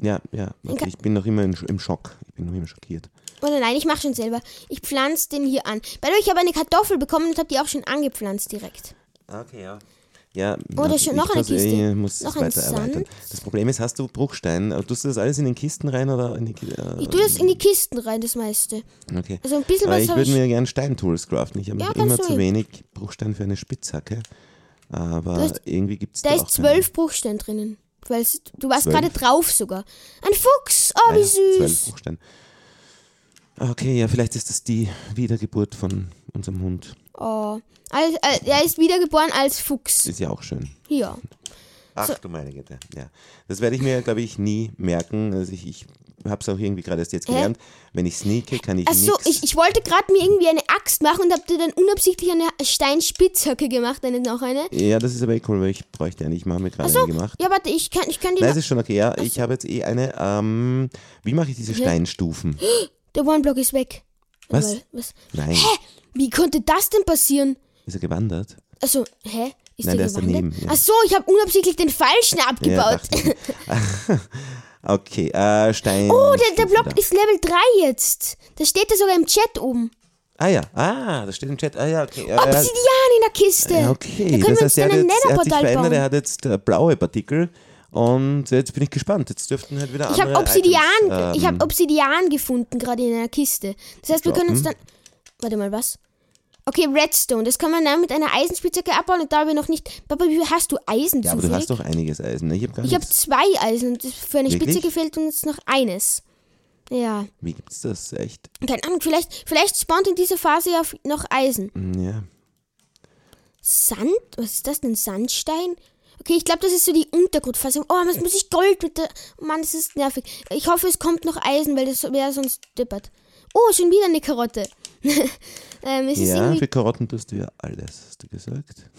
Ja, ja, ja. Okay, ich bin noch immer im Schock. Ich bin noch immer schockiert. Oder nein, ich mache schon selber. Ich pflanze den hier an. Bei euch habe eine Kartoffel bekommen und habe die auch schon angepflanzt direkt. Okay, ja. Ja, schon ich noch eine Kiste. Ich muss Noch weiter erweitern. Das Problem ist, hast du Bruchstein? Tust du das alles in den Kisten rein oder in die äh, Ich tue das in die Kisten rein, das meiste. Okay. Also ein bisschen Aber was ich würde mir gerne Steintools craften. Ich habe Ja, immer zu wenig Bruchstein für eine Spitzhacke. Aber Da ist- irgendwie gibt es Da da ist zwölf Bruchstein drinnen. Weil du warst Zwölf? gerade drauf sogar. Ein Fuchs, oh wie. Ah ja, zwölf süß. Bruchstein. Okay, ja, vielleicht ist das die Wiedergeburt von unserem Hund. Oh. Als, äh, er ist wiedergeboren als Fuchs. Ist ja auch schön. Ja. Ach du meine Güte, ja. Das werde ich mir, glaube ich, nie merken. Also ich, ich habe es auch irgendwie gerade erst jetzt Hä? gelernt. Wenn ich sneake, kann ich Achso, ich, ich wollte gerade mir irgendwie eine Axt machen und hab dir dann unabsichtlich eine Steinspitzhacke gemacht, eine noch eine. Ja, das ist aber eh cool, weil ich bräuchte eine. Ich mache mir gerade Achso, eine gemacht. ja, warte, ich kann, ich kann die. Nein, es ist schon okay. Ja, ich habe jetzt eh eine. Ähm, wie mache ich diese Steinstufen? Der One-Block ist weg. Was? Was? Nein, Wie konnte das denn passieren? ist er gewandert? Also, hä? Ist Nein, der der ist gewandert? daneben, ja. Ach so, ich habe unabsichtlich den falschen Ja, abgebaut. ich. okay, äh, Stein. oh, der, der Block da. ist Level 3 jetzt. Das steht da sogar im Chat oben. Ah ja, ah, da steht im Chat. Ah ja, okay. Äh, Obsidian in der Kiste. ja, okay. Da können das wir heißt, er dann hat, ein er Netherportal bauen. er hat jetzt äh, blaue Partikel. Und jetzt bin ich gespannt. Jetzt dürften halt wieder Ich andere Obsidian, Items, ich ähm, habe Obsidian gefunden gerade in einer Kiste. Das heißt, wir können uns dann. Warte mal, was? Okay, Redstone. Das kann man dann mit einer Eisenspitzhacke abbauen und da wir noch nicht. Papa, wie hast du Eisen Ja, aber du hast doch einiges Eisen. ne? Ich habe ich nichts. zwei Eisen und für eine Wirklich? Spitzhacke fehlt uns noch eines. Ja. Wie gibt's das? Echt? Keine Ahnung, vielleicht, vielleicht spawnt in dieser Phase ja noch Eisen. Hm, Ja. Sand? Was ist das denn? Sandstein? Okay, ich glaube, das ist so die Untergrundphase. Oh, was muss ich Gold mit der. Oh Mann, das ist nervig. Ich hoffe, es kommt noch Eisen, weil das wäre sonst dippert. Oh, schon wieder eine Karotte. ähm, Ja, für Karotten tust du ja alles, hast du gesagt.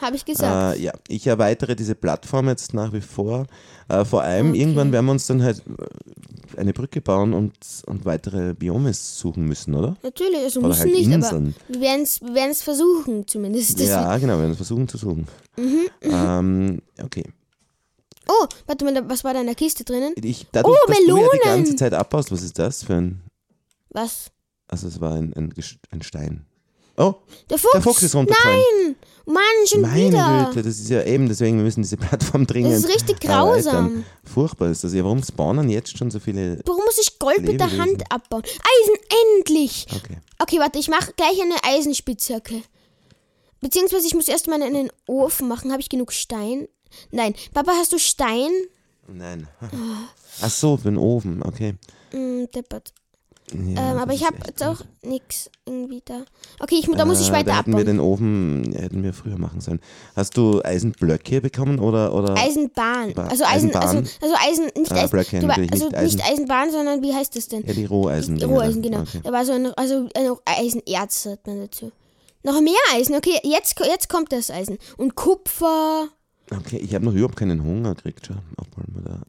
Habe ich gesagt. Äh, ja, ich erweitere diese Plattform jetzt nach wie vor. Äh, vor allem, Okay. irgendwann werden wir uns dann halt äh, eine Brücke bauen und, und weitere Biome suchen müssen, oder? Natürlich, also oder müssen halt nicht, aber Inseln. wir werden es versuchen zumindest. Ja, genau, wir werden es versuchen zu suchen. Mhm, Ähm, okay. Oh, warte mal, was war da in der Kiste drinnen? Ich, dadurch, Oh, dass du ja die Melonen! ganze Zeit abbaust, was ist das für ein. Was? Also, es war ein, ein, ein Stein. Oh, Der Fuchs! der Fuchs ist runtergefallen. Nein! Mann, schon Meine wieder! Güte, das ist ja eben, deswegen, wir müssen diese Plattform dringend. Das ist richtig grausam. Furchtbar ist das. Ja, warum spawnen jetzt schon so viele. Warum muss ich Gold mit der Lebewesen. Hand abbauen? Eisen, endlich! Okay. Okay, warte, ich mache gleich eine Eisenspitzhacke. Beziehungsweise ich muss erstmal einen Ofen machen. Habe ich genug Stein? Nein. Papa, hast du Stein? Nein. Ah. Ach so, für den Ofen, okay. Hm, deppert. Ja, ähm, aber ich habe jetzt auch nix irgendwie da. Okay, ich, da muss ich Äh, weiter da hätten wir abbauen. den Ofen, hätten wir früher machen sollen. Hast du Eisenblöcke bekommen oder? oder Eisenbahn. Ba- Also Eisen, also, Eisenbahn? also Eisen, nicht Ah, Eisen. Blöcke du, also nicht nicht, Eisen. Eisenbahn, sondern wie heißt das denn? ja, die Roheisen. Roheisen, genau. Okay. Da war so ein, also ein Eisenerz hat man dazu. Noch mehr Eisen, okay, jetzt, jetzt kommt das Eisen. Und Kupfer. Okay, ich habe noch überhaupt keinen Hunger gekriegt schon.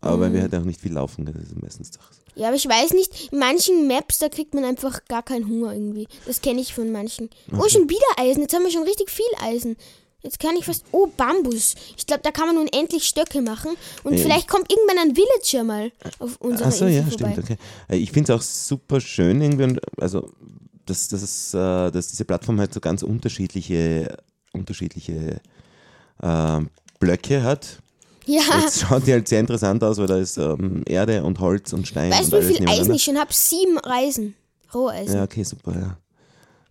Aber Mhm. wir halt auch nicht viel laufen, das ist meistens doch. Ja, aber ich weiß nicht, in manchen Maps, da kriegt man einfach gar keinen Hunger irgendwie. Das kenne ich von manchen. Oh, schon wieder Eisen. Jetzt haben wir schon richtig viel Eisen. Jetzt kann ich fast. Oh, Bambus. Ich glaube, da kann man unendlich Stöcke machen. Und Ja. vielleicht kommt irgendwann ein Villager mal auf unserer Achso, Insel ja, vorbei. stimmt, okay. Äh, Ich finde es auch super schön irgendwie, und, also dass, dass, es, äh, dass diese Plattform halt so ganz unterschiedliche, unterschiedliche äh, Blöcke hat. Ja. Jetzt schaut die halt sehr interessant aus, weil da ist ähm, Erde und Holz und Stein Weißt du, wie viel Eisen ich schon habe? Sieben Eisen. Roheisen. Ja, okay, super, ja.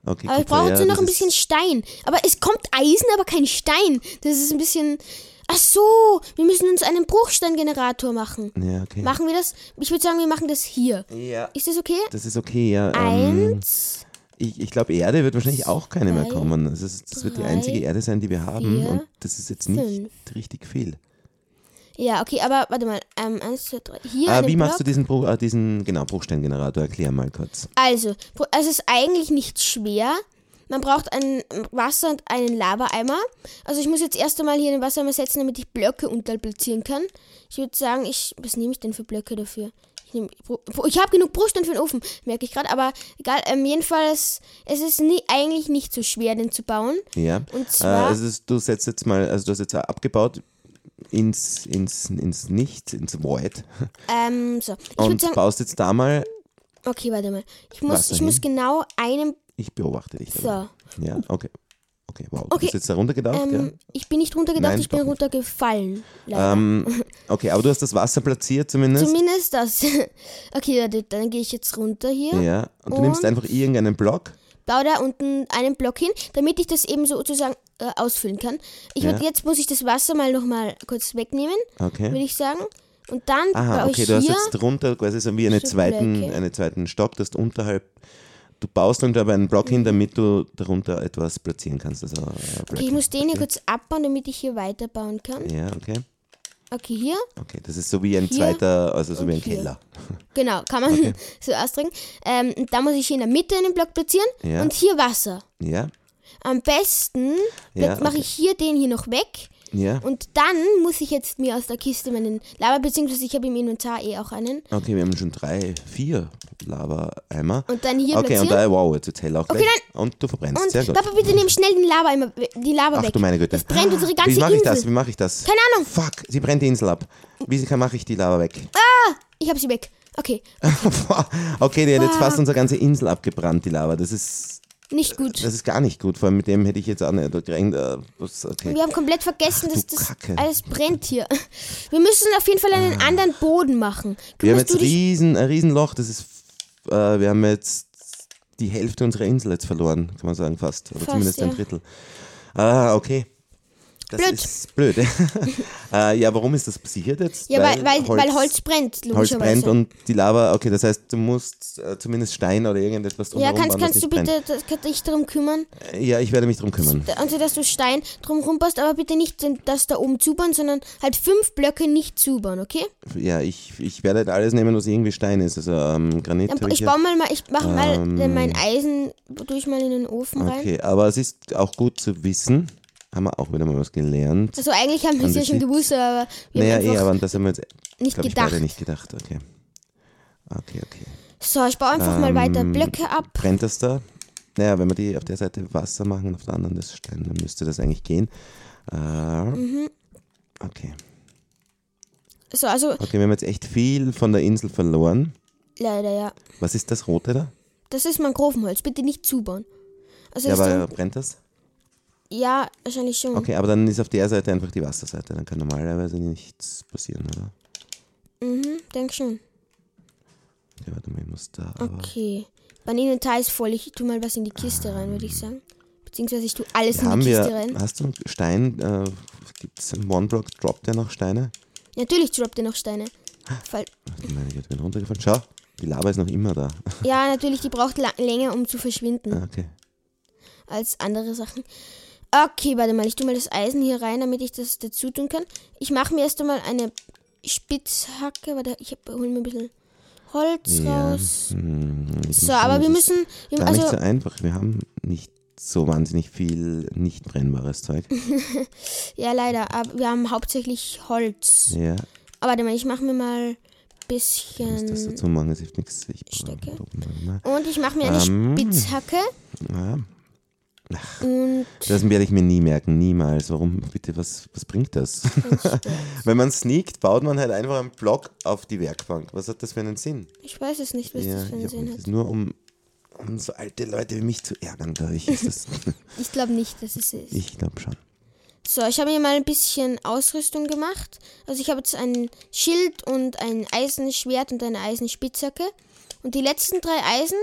Okay, aber ich brauche ja, noch ein bisschen Stein. Aber es kommt Eisen, aber kein Stein. Das ist ein bisschen. Ach so, wir müssen uns einen Bruchsteingenerator machen. Ja, okay. Machen wir das? Ich würde sagen, wir machen das hier. Ja, Ist das okay? das ist okay, ja. Ähm, Eins. Ich ich glaube, Erde wird wahrscheinlich auch keine mehr kommen. Das, ist, das wird die einzige Erde sein, die wir haben. vier, und das ist jetzt nicht fünf. richtig viel. Ja, okay, aber warte mal. Ähm, eins, zwei, drei. Hier Ah, wie machst du diesen, Bru- äh, diesen genau, Bruchsteingenerator? Erklär mal kurz. Also, es ist eigentlich nicht schwer. Man braucht ein Wasser und einen Lava-Eimer. Also ich muss jetzt erst einmal hier einen Wassereimer setzen, damit ich Blöcke unterhalb platzieren kann. Ich würde sagen, ich. Was nehme ich denn für Blöcke dafür? Ich, habe genug Bruchstein für den Ofen, merke ich gerade, aber egal. Ähm, jedenfalls, es ist nie, eigentlich nicht so schwer, den zu bauen. Ja. Und Äh, zwar. also es- du setzt jetzt mal, also du hast jetzt abgebaut ins, ins, ins Nichts, ins Void. ähm, so. Ich Und sagen, baust jetzt da mal Okay, warte mal. Ich muss, ich muss genau einem. Ich beobachte dich. dabei. So. Ja, okay. Okay, wow. Du Okay, bist jetzt da runtergetaucht, Ähm, Ich bin nicht runtergedacht, Nein, ich bin nicht. runtergefallen. ja? Ähm, okay, aber du hast das Wasser platziert zumindest. Zumindest das. okay, warte, dann gehe ich jetzt runter hier. ja, und du nimmst Und- einfach irgendeinen Block. Baue da unten einen Block hin, damit ich das eben sozusagen äh, ausfüllen kann. Ich Ja. würd, jetzt muss ich das Wasser mal nochmal kurz wegnehmen, Okay. würde ich sagen. Und dann Aha, okay, du hast jetzt drunter quasi so wie eine so zweiten, Blöcke. einen zweiten Stock, das unterhalb. Du baust dann aber einen Block hin, damit du darunter etwas platzieren kannst. Also, äh, okay, ich muss den hier kurz abbauen, damit ich hier weiterbauen kann. Ja, okay. Okay, hier. Okay, das ist so wie ein Hier zweiter, also so wie ein hier. Keller. Genau, kann man Okay. so ausdrücken. Ähm, da muss ich hier in der Mitte einen Block platzieren Ja. und hier Wasser. Ja, Am besten Ja, mache okay. ich hier den hier noch weg. Ja. Und dann muss ich jetzt mir aus der Kiste meinen Lava, beziehungsweise ich habe im Inventar eh auch einen. Okay, wir haben schon drei, vier Lava-Eimer. Und dann hier Okay, und platzieren. da, wow, jetzt hell auch Okay, gleich. Und du verbrennst, Und sehr gut. Papa, bitte nimm schnell den Lava, immer, die Lava Ach weg. du meine Güte. Das brennt unsere ganze Wie mache ich Insel. das? Wie mache ich das? Keine Ahnung. Fuck, sie brennt die Insel ab. Wie mache ich die Lava weg? Ich habe sie weg. Okay, okay, die hat jetzt fast unsere ganze Insel abgebrannt, die Lava. Das ist, nicht gut. das ist gar nicht gut. Vor allem mit dem hätte ich jetzt auch nicht gerechnet. äh, was- Okay. Wir haben komplett vergessen, Ach, dass das Kacke. alles brennt hier. Wir müssen auf jeden Fall einen anderen Boden machen. Wir haben Kümmerst jetzt riesen, ein Riesenloch. Das ist, äh, wir haben jetzt die Hälfte unserer Insel jetzt verloren, kann man sagen, fast. Oder Fast, zumindest ein ja. Drittel. Ah, okay. Das Blöd. ist blöd. äh, ja, warum ist das passiert jetzt? Ja, weil, weil, weil Holz brennt, Holz brennt und die Lava, okay, das heißt, du musst äh, zumindest Stein oder irgendetwas ja, drumherum kannst, bauen, das kannst du bitte das, kannst dich darum kümmern? Ja, ich werde mich drum kümmern. Also, dass du Stein drum rumpasst, aber bitte nicht das da oben zubauen, sondern halt fünf Blöcke nicht zubauen, okay? Ja, ich, ich werde halt alles nehmen, was irgendwie Stein ist. Also ähm, Granit Dann, ich baue mal, ich mache mal Ähm. äh, mein Eisen durch mal in den Ofen rein. Okay, aber es ist auch gut zu wissen, haben wir auch wieder mal was gelernt. Also eigentlich haben wir es ja schon gewusst, aber wir Naja, haben eh, aber das haben wir jetzt, nicht glaube ich, gedacht. beide nicht gedacht. Okay. Okay, okay. So, ich baue einfach mal weiter Ähm, Blöcke ab. Brennt das da? Naja, wenn wir die auf der Seite Wasser machen und auf der anderen das Stein, dann müsste das eigentlich gehen. Äh, Mhm. Okay. So, also Okay, wir haben jetzt echt viel von der Insel verloren. leider ja. Was ist das Rote da? Das ist Mangrovenholz, bitte nicht zubauen. Also Ja, aber dann, brennt das? Ja, wahrscheinlich schon. Okay, aber dann ist auf der Seite einfach die Wasserseite. Dann kann normalerweise nichts passieren, oder? Mhm, denk schon. Okay, warte mal, ich muss da. Okay. Mein Inventar ist voll. Ich tu mal was in die Kiste rein, würde ich sagen. Beziehungsweise ich tu alles in die Kiste wir. rein. Hast du einen Stein? Äh, Gibt es einen One-Block? Droppt der noch Steine? Natürlich droppt ihr noch Steine. Fall. Meine Güte, bin runtergefallen. Schau, die Lava ist noch immer da. Ja, natürlich, die braucht länger, um zu verschwinden, Ah, okay. als andere Sachen. Okay, warte mal, ich tu mal das Eisen hier rein, damit ich das dazu tun kann. Ich mache mir erst einmal eine Spitzhacke. Warte, ich hole mir ein bisschen Holz Ja. raus. Hm, ich So, aber wir müssen. Wir, Gar nicht also, so einfach. Wir haben nicht so wahnsinnig viel nicht brennbares Zeug. ja, leider. Aber wir haben hauptsächlich Holz. ja, Aber warte mal, ich mache mir mal ein ich muss das bisschen. dazu machen, es hilft nichts. Ich Stecke. Ja. Und ich mache mir eine Ähm. Spitzhacke. Ja, Und das werde ich mir nie merken, niemals. Warum, bitte, was, was bringt das? Wenn man sneakt, baut man halt einfach einen Block auf die Werkbank. Was hat das für einen Sinn? ich weiß es nicht, was ja, das für einen Sinn hat. Nur um, um so alte Leute wie mich zu ärgern, glaube ich. Ich glaube nicht, dass es ist. ich glaube schon. So, ich habe mir mal ein bisschen Ausrüstung gemacht. Also ich habe jetzt ein Schild und ein Eisenschwert und eine Eisenspitzhacke. Und die letzten drei Eisen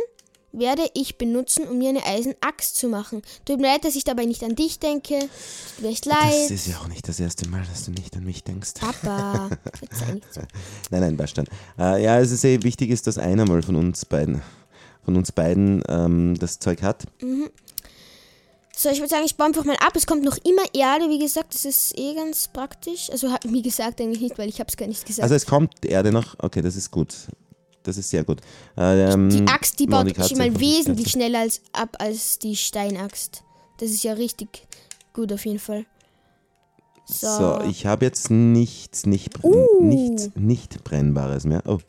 werde ich benutzen, um mir eine Eisenaxt zu machen. Tut mir leid, dass ich dabei nicht an dich denke. Tut mir echt Das leid. ist ja auch nicht das erste Mal, dass du nicht an mich denkst. Papa. Sei nicht so. Nein, nein, schon. Äh, ja, es ist eh wichtig, ist, dass einer mal von uns beiden, von uns beiden ähm, das Zeug hat. So, ich würde sagen, ich baue einfach mal ab. Es kommt noch immer Erde, wie gesagt, das ist eh ganz praktisch. Also mir gesagt eigentlich nicht, weil ich habe es gar nicht gesagt. Also es kommt Erde noch. Okay, das ist gut. Das ist sehr gut. Äh, ähm, die Axt, die baut schon mal wesentlich schneller als, ab als die Steinaxt. Das ist ja richtig gut auf jeden Fall. So. So, ich habe jetzt nichts, nicht, Uh. nichts, nicht brennbares mehr. Oh,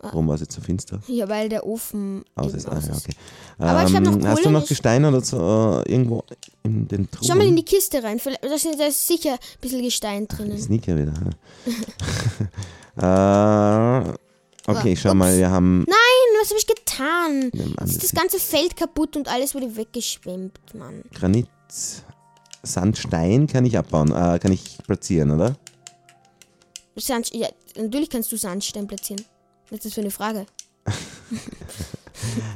warum war es jetzt so finster? ja, weil der Ofen Aus ist, ah, aus ja, ist. okay. Aber ich hab noch hast du Kohle noch nicht. Gestein oder so äh, irgendwo in den Truhen? Schau mal in die Kiste rein. Da ist, da ist sicher ein bisschen Gestein drinnen. Sneaker wieder. äh, okay, schau mal, wir haben. Nein, was habe ich getan? Mann, Jetzt ist das ganze Feld kaputt und alles wurde weggeschwemmt, Mann. Granit, Sandstein kann ich abbauen, äh, kann ich platzieren, oder? Sand, ja, natürlich kannst du Sandstein platzieren. Was ist das für eine Frage?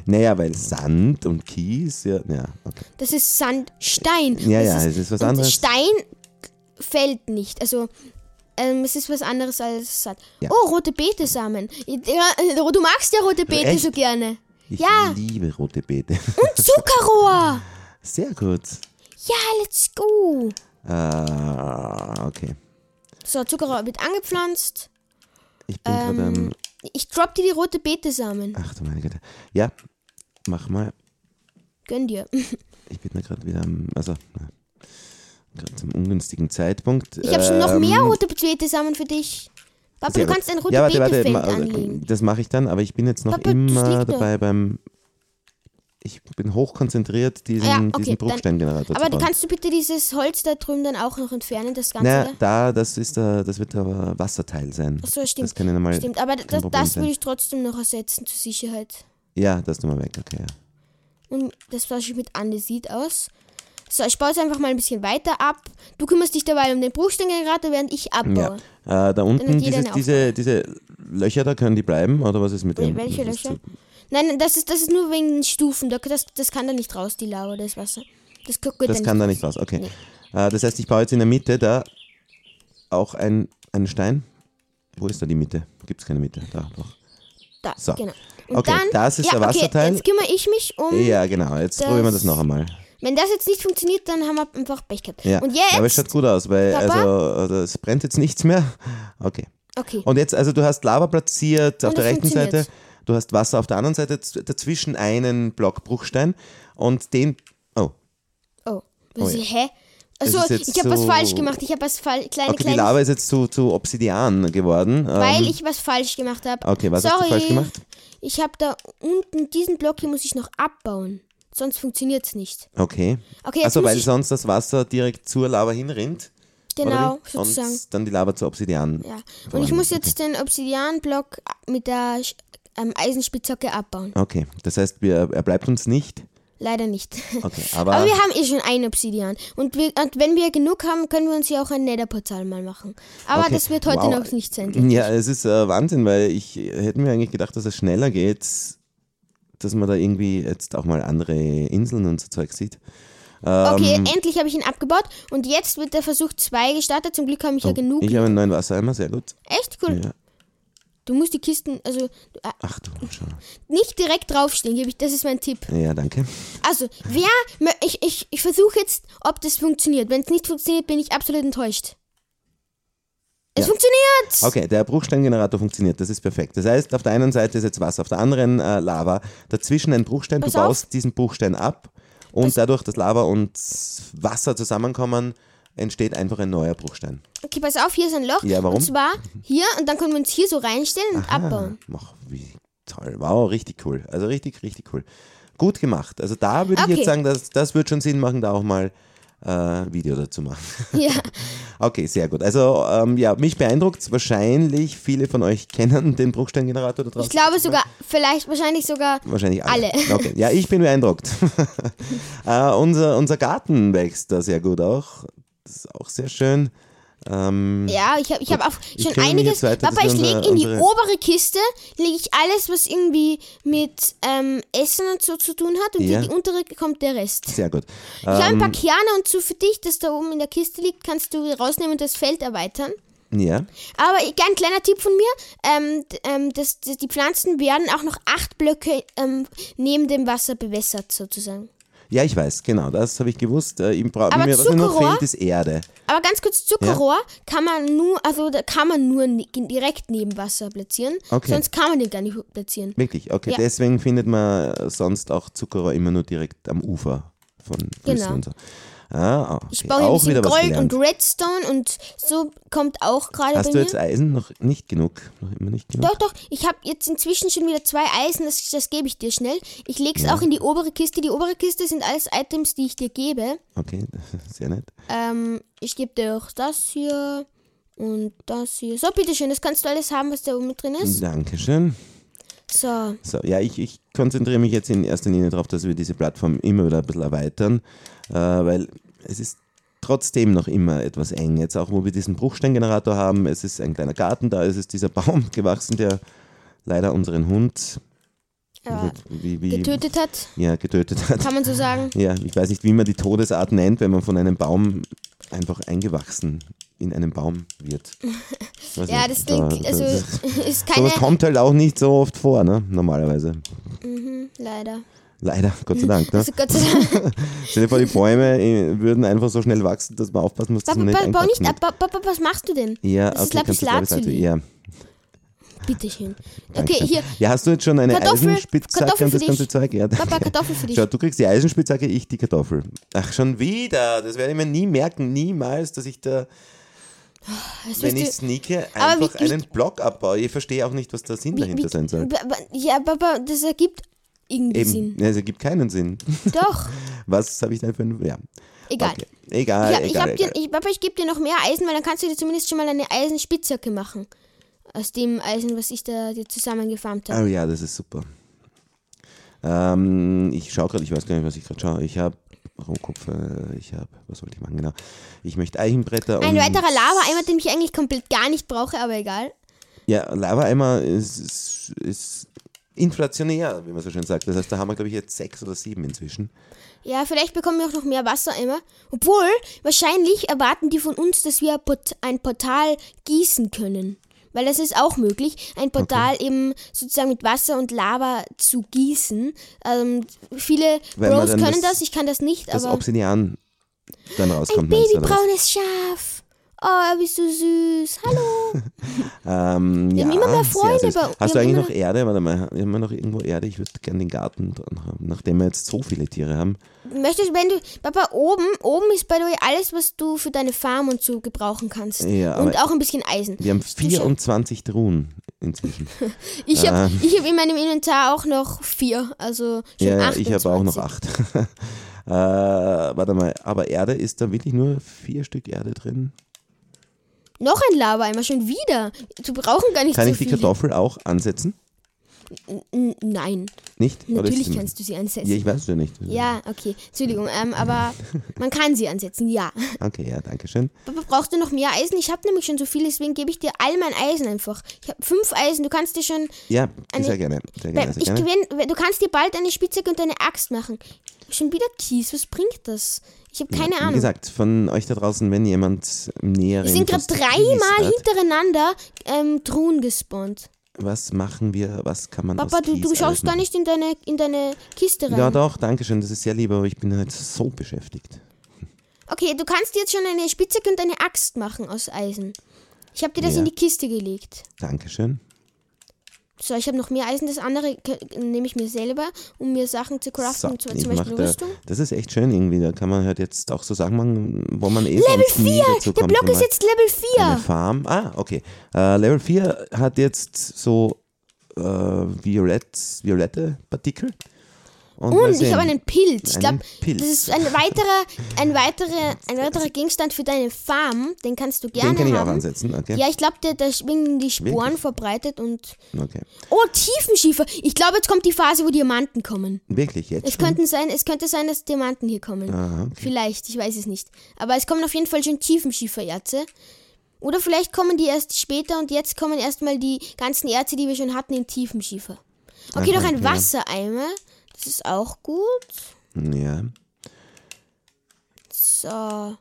Naja, weil Sand und Kies, ja, ja, okay. Das ist Sandstein. Ja, das ja, ist, es ist was anderes. Stein fällt nicht. Also, ähm, es ist was anderes als Sand. Ja. Oh, rote äh, du magst ja rote Beete Echt? so gerne. Ich Ja. liebe rote Beete. Und Zuckerrohr. Sehr gut. ja, let's go. Äh, okay. So, Zuckerrohr wird angepflanzt. Ich bin gerade Ähm, am. Ich drop dir die rote Betesamen. Ach du meine Güte. Ja, mach mal. Gönn dir. Ich bin da gerade wieder am. Also, gerade zum ungünstigen Zeitpunkt. Ich habe schon noch mehr Ähm, rote Betesamen für dich. Papa, sehr du gut. kannst ein rote ja, warte, warte, ma- anlegen. Das mache ich dann, aber ich bin jetzt noch Papa, immer liegt da. dabei beim. Ich bin hochkonzentriert, diesen, Ja, okay, diesen Bruchsteingenerator Aber zu bauen. kannst du bitte dieses Holz da drüben dann auch noch entfernen, das Ganze? Na, da? da, das ist der, das wird der Wasserteil sein. Ach so, stimmt. Das kann ich nochmal. Stimmt, aber das, das würde ich trotzdem noch ersetzen zur Sicherheit. Ja, das tun wir weg, okay. Ja. Und das Flasche mit Andesit aus. So, ich baue es einfach mal ein bisschen weiter ab. Du kümmerst dich dabei um den Bruchsteingenerator, während ich abbaue. Ja. Äh, da unten, dieses, diese, diese Löcher da, können die bleiben? Oder was ist mit dem? Welche Löcher? so- Nein, das ist, das ist nur wegen den Stufen. Da- Das, das kann da nicht raus, die Lava, das Wasser. Das, Das da kann da nicht raus, okay. Äh, das heißt, ich baue jetzt in der Mitte da auch ein, einen Stein. Wo ist da die Mitte? Gibt es keine Mitte? Da, doch. Da, So. genau. Und Okay, dann, das ist ja, der Okay, Wasserteil. jetzt kümmere ich mich um. Ja, genau. Jetzt probieren wir das noch einmal. Wenn das jetzt nicht funktioniert, dann haben wir einfach Pech gehabt. Ja. Und jetzt. Aber es schaut gut aus, weil Papa? also, also es brennt jetzt nichts mehr. Okay. okay. Und jetzt, also du hast Lava platziert auf Und der das rechten Seite, du hast Wasser auf der anderen Seite, dazwischen einen Block Bruchstein und den. Oh, Oh, Oh was, ja. hä? Achso, jetzt ich habe was so- falsch gemacht. Ich habe was falsch. Kleine, okay, die kleine. Lava ist jetzt zu, zu Obsidian geworden. weil ähm, ich was falsch gemacht habe. Okay, was Sorry, hast du falsch gemacht? Ich habe da unten diesen Block hier muss ich noch abbauen. Sonst funktioniert es nicht. Okay. Okay, Also weil sonst das Wasser direkt zur Lava hinrinnt. genau, sozusagen. Und dann die Lava zu Obsidian. Ja. Und ich Vorhanden, muss jetzt den Obsidianblock mit der ähm, Eisenspitzhacke abbauen. Okay, das heißt, wir, er bleibt uns nicht. Leider nicht. Okay, aber, Aber wir haben eh schon ein Obsidian. Und, wir, und wenn wir genug haben, können wir uns hier auch ein Netherportal mal machen. Aber Okay. das wird heute Wow. noch nicht sein. Ja, es ist äh, Wahnsinn, weil ich hätte mir eigentlich gedacht, dass es schneller geht, dass man da irgendwie jetzt auch mal andere Inseln und so Zeug sieht. Okay, Ähm, endlich habe ich ihn abgebaut. Und jetzt wird der Versuch 2 gestartet. Zum Glück habe ich ja genug. Oh, Ich habe einen neuen Wassereimer, sehr gut. Echt cool. Ja. Du musst die Kisten, also äh, Ach du, schau. nicht direkt draufstehen, gebe ich, das ist mein Tipp. Ja, danke. Also, wer, ich, ich, ich versuche jetzt, ob das funktioniert. Wenn es nicht funktioniert, bin ich absolut enttäuscht. Es Ja. funktioniert! Okay, der Bruchsteingenerator funktioniert, das ist perfekt. Das heißt, auf der einen Seite ist jetzt Wasser, auf der anderen äh, Lava, dazwischen ein Bruchstein, Pass du auf. baust diesen Bruchstein ab und dadurch, dass Lava und Wasser zusammenkommen, entsteht einfach ein neuer Bruchstein. Okay, pass auf, hier ist ein Loch. Ja, warum? Und zwar hier und dann können wir uns hier so reinstellen und abbauen. Ach, wie toll. Wow, richtig cool. Also richtig, richtig cool. Gut gemacht. Also da würde ich Okay. jetzt sagen, dass, das wird schon Sinn machen, da auch mal äh, Video dazu machen. Ja. Okay, sehr gut. Also ähm, ja, mich beeindruckt wahrscheinlich, viele von euch kennen den Bruchsteingenerator da draußen. Ich glaube sogar, vielleicht, wahrscheinlich sogar. Wahrscheinlich alle. alle. Okay. Ja, ich bin beeindruckt. äh, unser, unser Garten wächst da sehr gut auch. Das ist auch sehr schön. Ähm, Ja, ich habe ich hab auch schon einiges. weiter, Papa, ich lege unsere- in die obere Kiste, lege ich alles, was irgendwie mit ähm, Essen und so zu tun hat. Und Ja. in die untere kommt der Rest. sehr gut. Ich habe ein Ähm, paar Kerne und so für dich, das da oben in der Kiste liegt, kannst du rausnehmen und das Feld erweitern. ja. Aber ein kleiner Tipp von mir, ähm, ähm, das, die Pflanzen werden auch noch acht Blöcke ähm, neben dem Wasser bewässert sozusagen. Ja, ich weiß, genau, das habe ich gewusst. Äh, ihm bra- Aber mir, was mir noch fehlt, ist Erde. Aber ganz kurz, Zuckerrohr kann man nur, also kann man nur direkt neben Wasser platzieren, Okay. sonst kann man den gar nicht platzieren. Wirklich, okay. Ja. Deswegen findet man sonst auch Zuckerrohr immer nur direkt am Ufer von Flüssen Genau. und so. Ah, okay. Ich baue hier auch wieder Gold und Redstone und so kommt auch gerade bei Hast du mir. jetzt Eisen? Noch nicht genug. Noch immer nicht genug. Doch, doch, ich habe jetzt inzwischen schon wieder zwei Eisen, das, das gebe ich dir schnell. Ich lege es auch in die obere Kiste. Die obere Kiste sind alles Items, die ich dir gebe. Okay, sehr nett. Ähm, ich gebe dir auch das hier und das hier. So, bitteschön, das kannst du alles haben, was da oben drin ist. Dankeschön. So, So, ja, ich, ich konzentriere mich jetzt in erster Linie darauf, dass wir diese Plattform immer wieder ein bisschen erweitern, äh, weil es ist trotzdem noch immer etwas eng. Jetzt auch, wo wir diesen Bruchsteingenerator haben, es ist ein kleiner Garten da, es ist dieser Baum gewachsen, der leider unseren Hund äh, wie, wie, getötet hat, Ja, getötet hat. kann man so sagen. Ja, ich weiß nicht, wie man die Todesart nennt, wenn man von einem Baum einfach eingewachsen in einem Baum wird. Weiß Ja, nicht, das da- klingt, da- also ist keine, Sowas kommt halt auch nicht so oft vor, ne? Normalerweise. mhm, leider. Leider, Gott sei Dank. Ne? Also Gott sei Dank. Stell dir vor, die Bäume äh, würden einfach so schnell wachsen, dass man aufpassen muss, dass Papa, man nicht bau nicht ab. Papa, was machst du denn? Ja, Das ist okay, du Lapislazuli. Ja, Bitteschön. danke Okay, hier, Ja, hast du jetzt schon eine Kartoffel- Eisenspitzhacke Kartoffel und das ganze. Zeug? Ja, Papa. Kartoffel für dich. Schau, du kriegst die Eisenspitzhacke, ich die Kartoffel. Ach, schon wieder. Das werde ich mir nie merken, niemals, dass ich da, wenn ich sneake, einfach einen Block abbaue. Ich verstehe auch nicht, was der Sinn dahinter sein soll. Ja, Papa, das ergibt irgendwie Eben, Sinn. ja, es ergibt keinen Sinn. Doch, Was habe ich denn für ein. Ja. egal. Okay. Egal, Ja, ich, egal, dir, egal. ich, Papa, ich gebe dir noch mehr Eisen, weil dann kannst du dir zumindest schon mal eine Eisenspitzhacke machen. Aus dem Eisen, was ich da dir zusammengefarmt habe. Oh ja, das ist super. Ähm, ich schaue gerade, ich weiß gar nicht, was ich gerade schaue. Ich habe Raumkupfer, ich habe, was wollte ich machen, genau. Ich möchte Eichenbretter Ein und. weiterer Lava-Eimer, den ich eigentlich komplett gar nicht brauche, aber egal. Ja, Lava-Eimer ist, ist, ist inflationär, wie man so schön sagt. Das heißt, da haben wir, glaube ich, jetzt sechs oder sieben inzwischen. Ja, vielleicht bekommen wir auch noch mehr Wassereimer. Obwohl, wahrscheinlich erwarten die von uns, dass wir ein Portal gießen können. Weil das ist auch möglich, ein Portal eben sozusagen mit Wasser und Lava zu gießen. Ähm, viele Weil Bros können das- das, ich kann das nicht, Das aber Obsidian dann ein rauskommt. was? babybraunes Schaf. Oh, bist du süß. Hallo. Ähm, Wir ja, haben immer mehr Freunde bei- wir Hast du eigentlich noch Erde? Warte mal, haben wir noch irgendwo Erde? Ich würde gerne den Garten dran haben, nachdem wir jetzt so viele Tiere haben. Möchtest, wenn du, Papa, oben, oben ist the way alles, was du für deine Farm und so gebrauchen kannst. Ja, und auch ein bisschen Eisen. Wir haben Du schau- 24 Truhen inzwischen. Ich habe Ähm. ich hab in meinem Inventar auch noch vier, also schon ja, ja, 28. ich habe auch noch acht. äh, warte mal, aber Erde ist da wirklich nur vier Stück Erde drin? Noch ein Lava-Eimer, schon wieder. Du brauchen gar nicht Kann so ich die viele. Kartoffel auch ansetzen? N- Nein, Nicht? Natürlich kannst du sie ansetzen. Ja, ich weiß es ja nicht. Ja, okay. Entschuldigung, ähm, aber man kann sie ansetzen, ja. Okay, ja, danke schön. Aber brauchst du noch mehr Eisen? Ich habe nämlich schon so viel, deswegen gebe ich dir all mein Eisen einfach. Ich habe fünf Eisen, du kannst dir schon... Ja, Eine- sehr gerne. Sehr gerne, sehr ich gerne. gewinn, du kannst dir bald eine Spitzhacke und eine Axt machen. Schon wieder Kies, was bringt das? Ich habe keine Wie Ahnung. gesagt, von euch da draußen, wenn jemand nähere Wir sind gerade dreimal hintereinander ähm, Truhen gespawnt. Was machen wir, was kann man Papa, aus du, Kies du schaust gar machen? nicht in deine, in deine Kiste rein. Ja doch, danke schön, das ist sehr lieb, aber ich bin halt so beschäftigt. Okay, du kannst jetzt schon eine Spitzhacke und eine Axt machen aus Eisen. Ich habe dir das Ja. in die Kiste gelegt. Dankeschön. So, ich habe noch mehr Eisen. Das andere nehme ich mir selber, um mir Sachen zu craften, So, zum, Beispiel da, Rüstung. das ist echt schön irgendwie, da kann man halt jetzt auch so Sachen machen, wo man eh Level sonst nie 4! dazu Der kommt. Block ist jetzt Level Eine 4! Farm, ah, okay. Äh, Level 4 hat jetzt so äh, violett, violette Partikel. Und, Und ich habe einen Pilz. Ich glaube, das ist ein weiterer, ein weiterer, ein weiterer Gegenstand für deine Farm. Den kannst du gerne Den kann ich auch haben. ansetzen, okay. Ja, ich glaube, der, der schwingen die Sporen Wirklich? verbreitet und. okay. Oh, Tiefenschiefer! Ich glaube, jetzt kommt die Phase, wo Diamanten kommen. Wirklich, jetzt Es schon? könnten sein, es könnte sein, dass Diamanten hier kommen. Aha, okay. Vielleicht, ich weiß es nicht. Aber es kommen auf jeden Fall schon Tiefenschiefererze. Oder vielleicht kommen die erst später und jetzt kommen erstmal die ganzen Erze, die wir schon hatten, in Tiefenschiefer. Okay, Aha, noch ein ja. Wassereimer. Das ist auch gut. Ja. So.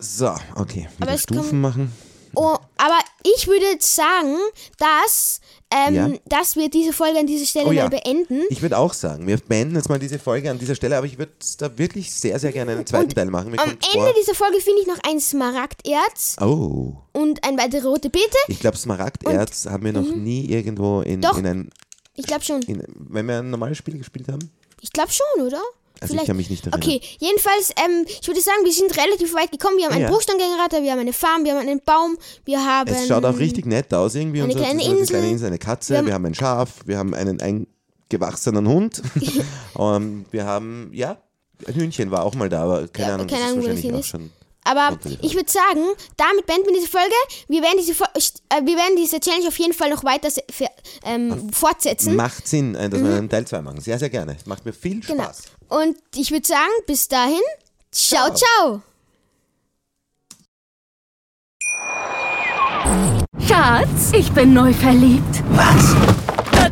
So, okay. Aber es Stufen kommen- machen. Oh, aber ich würde jetzt sagen, dass, ähm, Ja. dass wir diese Folge an dieser Stelle Oh ja. mal beenden. Ich würde auch sagen, wir beenden jetzt mal diese Folge an dieser Stelle, aber ich würde da wirklich sehr, sehr gerne einen zweiten Teil machen. Mir Am Ende vor, dieser Folge finde ich noch ein Smaragderz oh, und ein weitere rote Beete. ich glaube, Smaragderz haben wir noch nie irgendwo in, Mhm. Doch. in ein, Ich glaube schon. in, wenn wir ein normales Spiel gespielt haben. Ich glaube schon, oder? Also ich kann mich nicht erinnern. Okay, jedenfalls, ähm, ich würde sagen, wir sind relativ weit gekommen. Wir haben einen Ja. Bruchsteingenerator, wir haben eine Farm, wir haben einen Baum, wir haben... Es schaut auch richtig nett aus irgendwie. eine und so. kleine Das ist eine Insel. kleine Insel, eine Katze, Wir wir haben- haben, ein Schaf, wir haben einen eingewachsenen Hund. und wir haben, ja, ein Hühnchen war auch mal da, aber keine Ja, Ahnung, keine das Ahnung, ist wahrscheinlich auch schon. Aber ich würde sagen, damit beenden wir diese Folge. Wir werden diese, äh, wir werden diese Challenge auf jeden Fall noch weiter für, ähm, fortsetzen. Macht Sinn, äh, dass wir einen Teil 2 machen. Sehr, sehr gerne. Macht mir viel Mhm. Genau. Spaß. Und ich würde sagen, bis dahin, ciao, Ciao. ciao. Schatz, ich bin neu verliebt. Was?